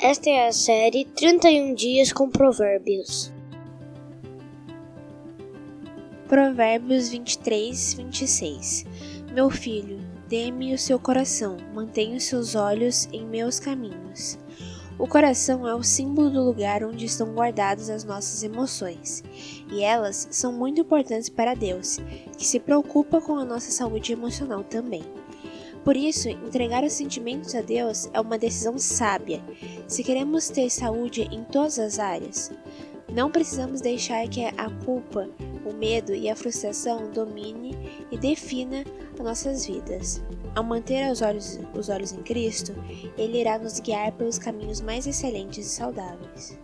Esta é a série 31 Dias com Provérbios. Provérbios 23, 26 Meu filho, dê-me o seu coração, mantenha os seus olhos em meus caminhos. O coração é o símbolo do lugar onde estão guardadas as nossas emoções, e elas são muito importantes para Deus, que se preocupa com a nossa saúde emocional também. Por isso, entregar os sentimentos a Deus é uma decisão sábia, se queremos ter saúde em todas as áreas. Não precisamos deixar que a culpa, o medo e a frustração domine e defina as nossas vidas. Ao manter os olhos, os olhos em Cristo, Ele irá nos guiar pelos caminhos mais excelentes e saudáveis.